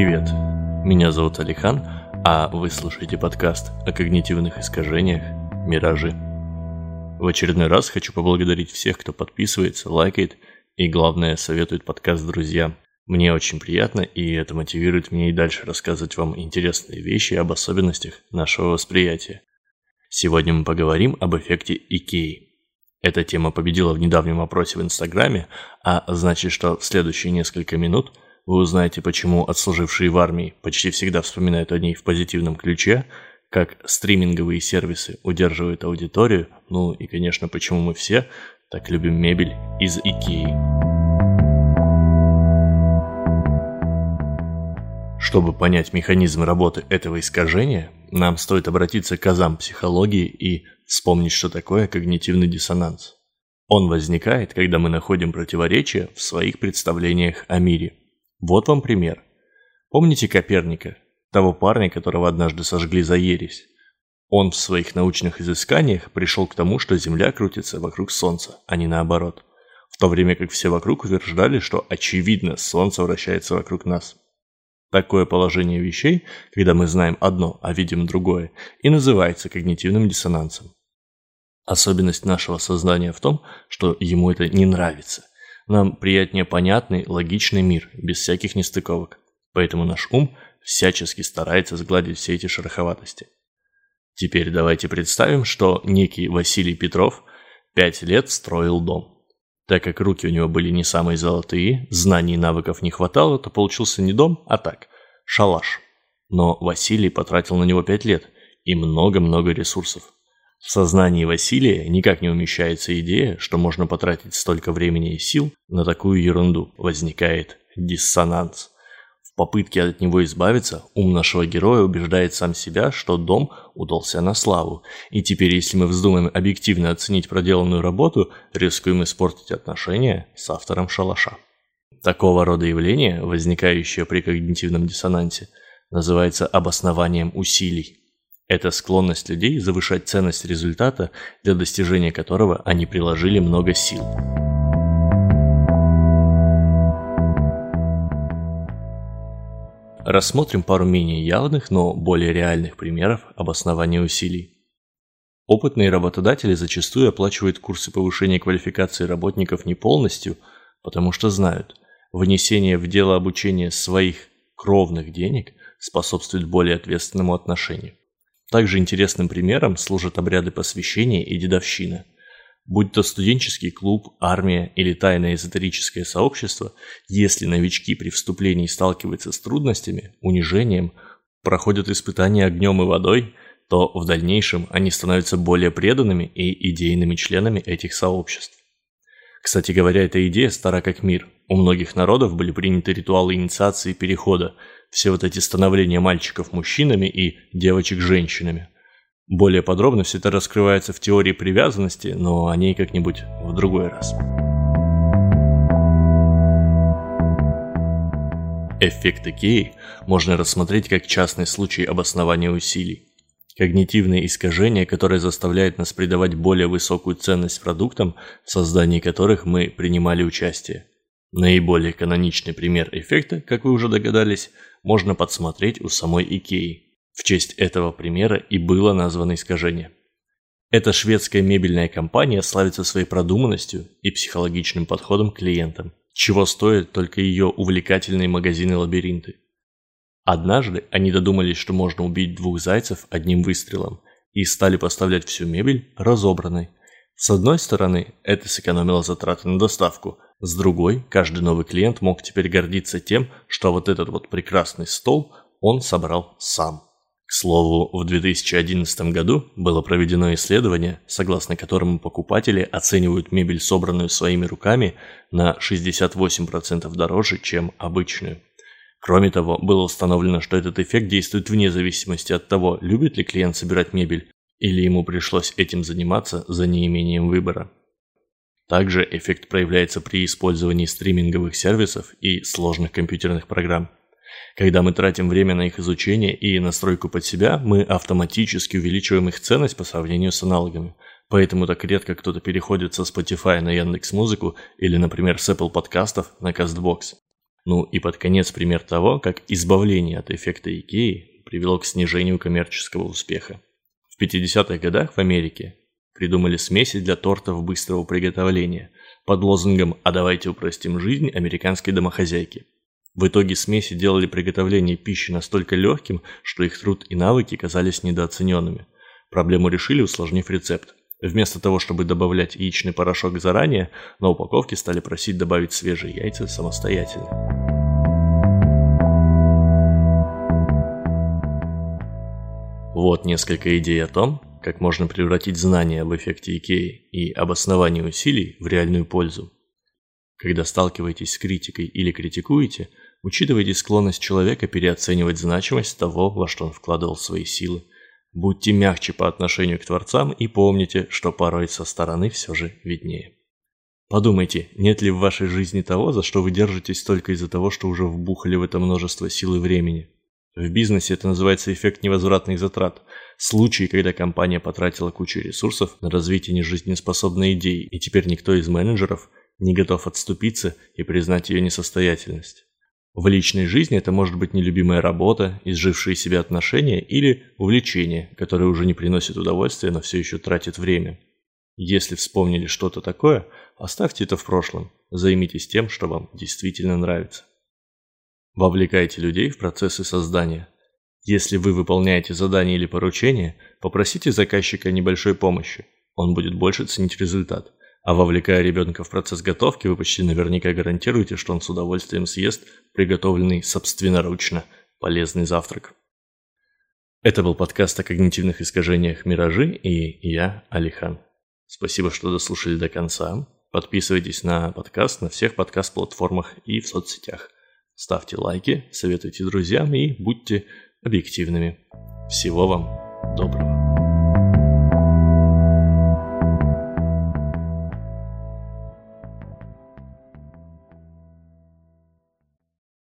Привет, меня зовут Алихан, а вы слушаете подкаст о когнитивных искажениях «Миражи». В очередной раз хочу поблагодарить всех, кто подписывается, лайкает и, главное, советует подкаст друзьям. Мне очень приятно, и это мотивирует меня и дальше рассказывать вам интересные вещи об особенностях нашего восприятия. Сегодня мы поговорим об эффекте Икеи. Эта тема победила в недавнем опросе в Инстаграме, а значит, что в следующие несколько минут – вы узнаете, почему отслужившие в армии почти всегда вспоминают о ней в позитивном ключе, как стриминговые сервисы удерживают аудиторию, ну и, конечно, почему мы все так любим мебель из Икеи. Чтобы понять механизм работы этого искажения, нам стоит обратиться к азам психологии и вспомнить, что такое когнитивный диссонанс. Он возникает, когда мы находим противоречия в своих представлениях о мире. Вот вам пример. Помните Коперника, того парня, которого однажды сожгли за ересь? Он в своих научных изысканиях пришел к тому, что Земля крутится вокруг Солнца, а не наоборот. В то время как все вокруг утверждали, что очевидно Солнце вращается вокруг нас. Такое положение вещей, когда мы знаем одно, а видим другое, и называется когнитивным диссонансом. Особенность нашего сознания в том, что ему это не нравится, нам приятнее понятный, логичный мир, без всяких нестыковок. Поэтому наш ум всячески старается сгладить все эти шероховатости. Теперь давайте представим, что некий Василий Петров пять лет строил дом. Так как руки у него были не самые золотые, знаний и навыков не хватало, то получился не дом, а так, шалаш. Но Василий потратил на него пять лет и много-много ресурсов. В сознании Василия никак не умещается идея, что можно потратить столько времени и сил на такую ерунду. Возникает диссонанс. В попытке от него избавиться, ум нашего героя убеждает сам себя, что дом удался на славу. И теперь, если мы вздумаем объективно оценить проделанную работу, рискуем испортить отношения с автором шалаша. Такого рода явление, возникающее при когнитивном диссонансе, называется обоснованием усилий. Это склонность людей завышать ценность результата, для достижения которого они приложили много сил. Рассмотрим пару менее явных, но более реальных примеров обоснования усилий. Опытные работодатели зачастую оплачивают курсы повышения квалификации работников не полностью, потому что знают, внесение в дело обучения своих кровных денег способствует более ответственному отношению. Также интересным примером служат обряды посвящения и дедовщина. Будь то студенческий клуб, армия или тайное эзотерическое сообщество, если новички при вступлении сталкиваются с трудностями, унижением, проходят испытания огнем и водой, то в дальнейшем они становятся более преданными и идейными членами этих сообществ. Кстати говоря, эта идея стара как мир. У многих народов были приняты ритуалы инициации и перехода, все вот эти становления мальчиков мужчинами и девочек женщинами. Более подробно все это раскрывается в теории привязанности, но о ней как-нибудь в другой раз. Эффект Икеи можно рассмотреть как частный случай обоснования усилий. Когнитивные искажения, которые заставляют нас придавать более высокую ценность продуктам, в создании которых мы принимали участие. Наиболее каноничный пример эффекта, как вы уже догадались, можно подсмотреть у самой Икеи. В честь этого примера и было названо искажение. Эта шведская мебельная компания славится своей продуманностью и психологичным подходом к клиентам, чего стоят только ее увлекательные магазины-лабиринты. Однажды они додумались, что можно убить двух зайцев одним выстрелом, и стали поставлять всю мебель разобранной. С одной стороны, это сэкономило затраты на доставку, с другой, каждый новый клиент мог теперь гордиться тем, что вот этот вот прекрасный стол он собрал сам. К слову, в 2011 году было проведено исследование, согласно которому покупатели оценивают мебель, собранную своими руками, на 68% дороже, чем обычную. Кроме того, было установлено, что этот эффект действует вне зависимости от того, любит ли клиент собирать мебель, или ему пришлось этим заниматься за неимением выбора. Также эффект проявляется при использовании стриминговых сервисов и сложных компьютерных программ. Когда мы тратим время на их изучение и настройку под себя, мы автоматически увеличиваем их ценность по сравнению с аналогами. Поэтому так редко кто-то переходит со Spotify на Яндекс.Музыку или, например, с Apple подкастов на CastBox. Ну и под конец пример того, как избавление от эффекта Икеи привело к снижению коммерческого успеха. В 50-х годах в Америке придумали смеси для тортов быстрого приготовления под лозунгом «А давайте упростим жизнь американской домохозяйки». В итоге смеси делали приготовление пищи настолько легким, что их труд и навыки казались недооцененными. Проблему решили, усложнив рецепт. Вместо того, чтобы добавлять яичный порошок заранее, на упаковке стали просить добавить свежие яйца самостоятельно. Вот несколько идей о том, как можно превратить знания об эффекте Икеи и обосновании усилий в реальную пользу. Когда сталкиваетесь с критикой или критикуете, учитывайте склонность человека переоценивать значимость того, во что он вкладывал свои силы – Будьте мягче по отношению к творцам и помните, что порой со стороны все же виднее. Подумайте, нет ли в вашей жизни того, за что вы держитесь только из-за того, что уже вбухали в это множество сил и времени. В бизнесе это называется эффект невозвратных затрат. Случаи, когда компания потратила кучу ресурсов на развитие нежизнеспособной идеи, и теперь никто из менеджеров не готов отступиться и признать ее несостоятельность. В личной жизни это может быть нелюбимая работа, изжившие себя отношения или увлечение, которое уже не приносит удовольствия, но все еще тратит время. Если вспомнили что-то такое, оставьте это в прошлом, займитесь тем, что вам действительно нравится. Вовлекайте людей в процессы создания. Если вы выполняете задание или поручение, попросите заказчика небольшой помощи, он будет больше ценить результат. А вовлекая ребенка в процесс готовки, вы почти наверняка гарантируете, что он с удовольствием съест приготовленный собственноручно полезный завтрак. Это был подкаст о когнитивных искажениях «Миражи» и я, Алихан. Спасибо, что дослушали до конца. Подписывайтесь на подкаст на всех подкаст-платформах и в соцсетях. Ставьте лайки, советуйте друзьям и будьте объективными. Всего вам доброго.